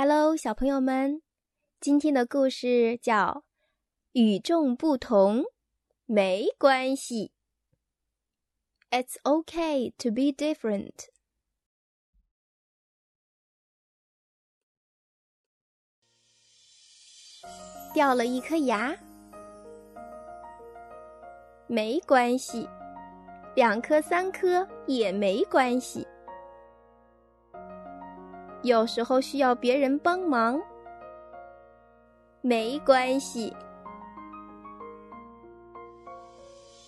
Hello，小朋友们，今天的故事叫《与众不同没关系》。It's okay to be different。掉了一颗牙，没关系；两颗、三颗也没关系。有时候需要别人帮忙，没关系。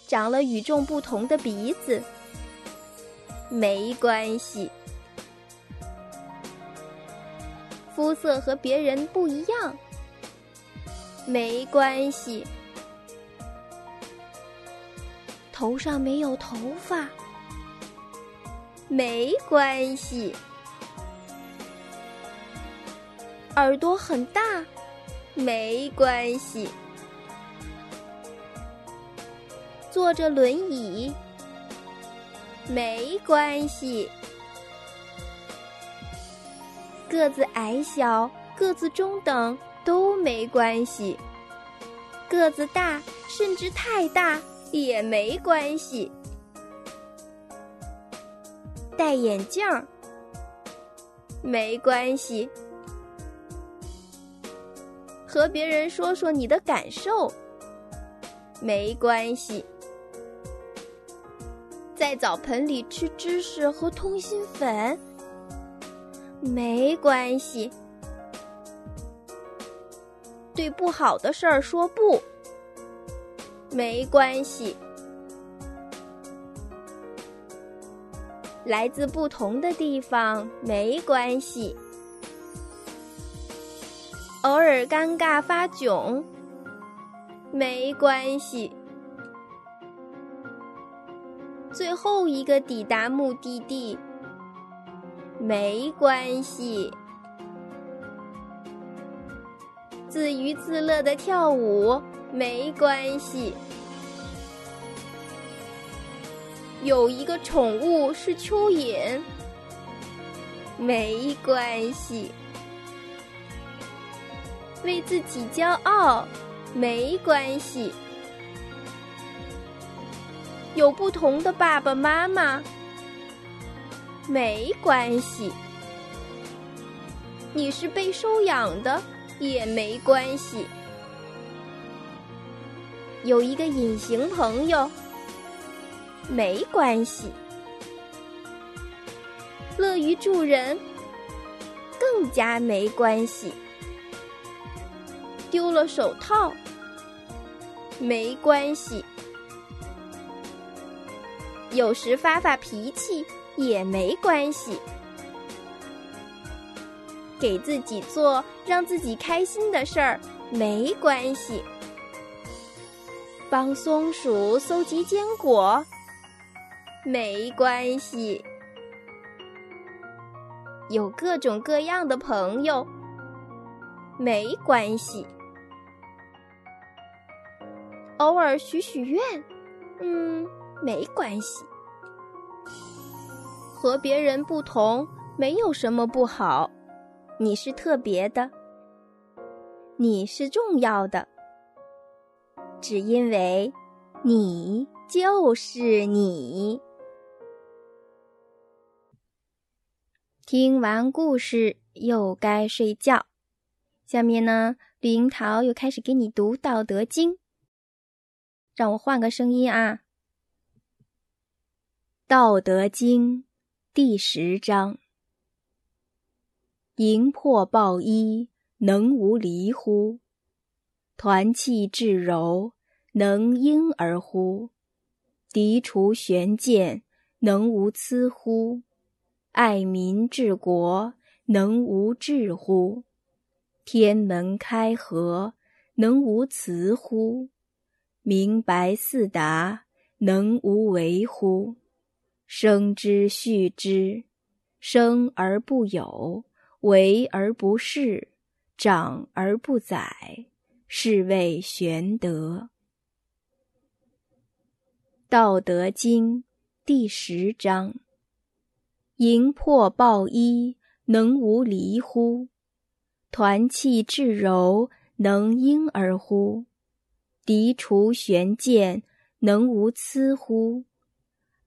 长了与众不同的鼻子，没关系。肤色和别人不一样，没关系。头上没有头发，没关系。耳朵很大，没关系。坐着轮椅，没关系。个子矮小，个子中等都没关系。个子大，甚至太大也没关系。戴眼镜儿，没关系。和别人说说你的感受，没关系。在澡盆里吃芝士和通心粉，没关系。对不好的事儿说不，没关系。来自不同的地方，没关系。偶尔尴尬发窘，没关系。最后一个抵达目的地，没关系。自娱自乐的跳舞，没关系。有一个宠物是蚯蚓，没关系。为自己骄傲，没关系。有不同的爸爸妈妈，没关系。你是被收养的，也没关系。有一个隐形朋友，没关系。乐于助人，更加没关系。丢了手套，没关系。有时发发脾气也没关系。给自己做让自己开心的事儿没关系。帮松鼠搜集坚果没关系。有各种各样的朋友没关系。偶尔许许愿，嗯，没关系。和别人不同，没有什么不好。你是特别的，你是重要的，只因为你就是你。听完故事，又该睡觉。下面呢，绿樱桃又开始给你读《道德经》。让我换个声音啊，《道德经》第十章：营破抱一，能无离乎？团气致柔，能婴儿乎？涤除玄鉴，能无疵乎？爱民治国，能无智乎？天门开合，能无雌乎？明白四达，能无为乎？生之畜之，生而不有，为而不恃，长而不宰，是谓玄德。道德经第十章：营破抱一，能无离乎？团气至柔，能婴儿乎？涤除玄鉴，能无疵乎？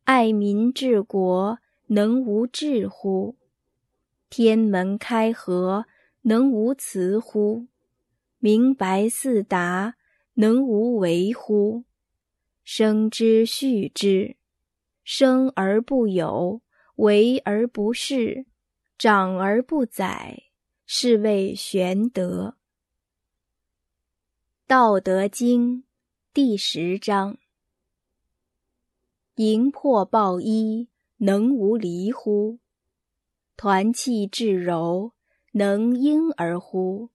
爱民治国，能无智乎？天门开合，能无雌乎？明白四达，能无为乎？生之畜之，生而不有，为而不恃，长而不宰，是谓玄德。道德经第十章：营破抱一，能无离乎？团气至柔，能婴儿乎？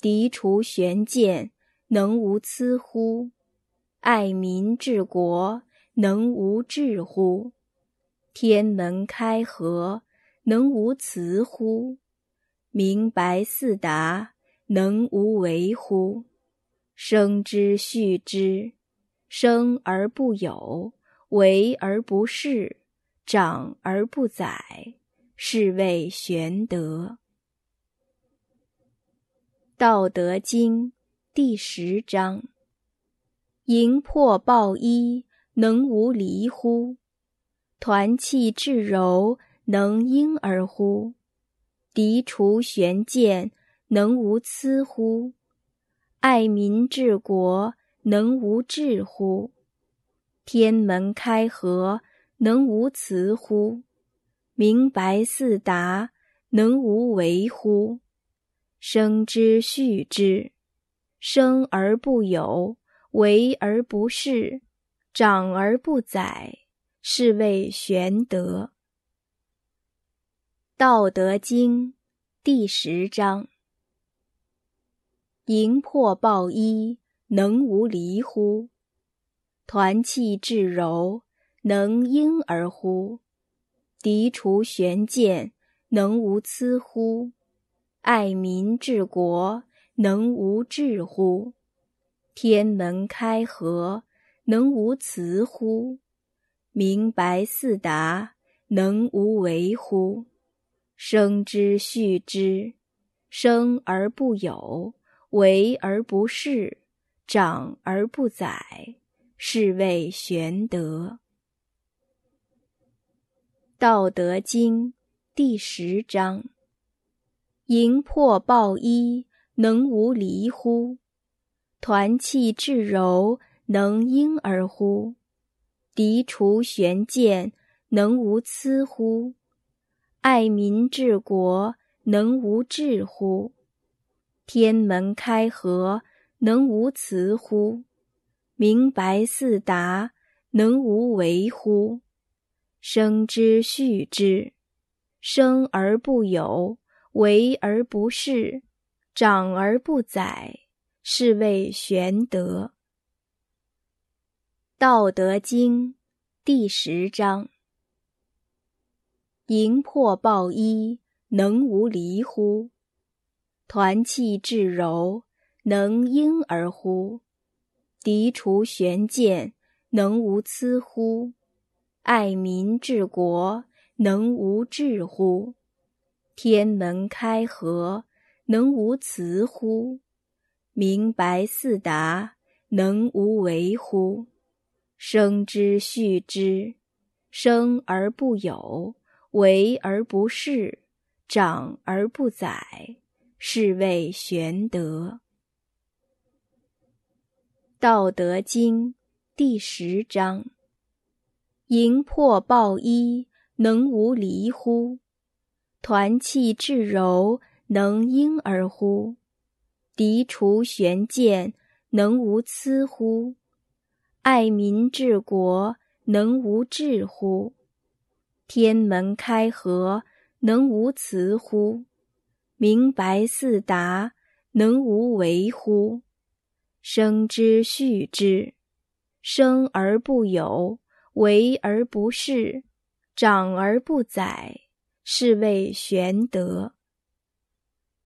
涤除玄鉴，能无疵乎？爱民治国，能无智乎？天门开合，能无雌乎？明白四达，能无为乎？生之畜之，生而不有，为而不恃，长而不宰，是谓玄德。道德经第十章。营破抱一，能无离乎？团气至柔，能婴儿乎？涤除玄鉴，能无疵乎？爱民治国，能无智乎？天门开合，能无雌乎？明白四达，能无为乎？生之畜之，生而不有。为而不恃，长而不宰，是谓玄德。道德经第十章：营破抱一，能无离乎？团气至柔，能婴儿乎？涤除玄鉴，能无疵乎？爱民治国，能无智乎？天门开合，能无雌乎？明白四达，能无为乎？生之畜之，生而不有，为而不恃，长而不宰，是谓玄德。道德经第十章：营破抱一，能无离乎？团气至柔，能婴儿乎？涤除玄鉴，能无疵乎？爱民治国，能无智乎？天门开合，能无雌乎？明白四达，能无为乎？生之畜之，生而不有，为而不恃，长而不宰。是谓玄德。道德经第十章：营破抱一，能无离乎？团气至柔，能婴儿乎？涤除玄鉴，能无疵乎？爱民治国，能无智乎？天门开合，能无雌乎？明白四达，能无为乎？生之畜之，生而不有，为而不恃，长而不宰，是谓玄德。道德经第十章：营破抱一，能无离乎？团气至柔，能婴儿乎？涤除玄鉴，能无疵乎？爱民治国，能无智乎？天门开合，能无雌乎？明白四达，能无为乎？生之畜之，生而不有，为而不恃，长而不宰，是谓玄德。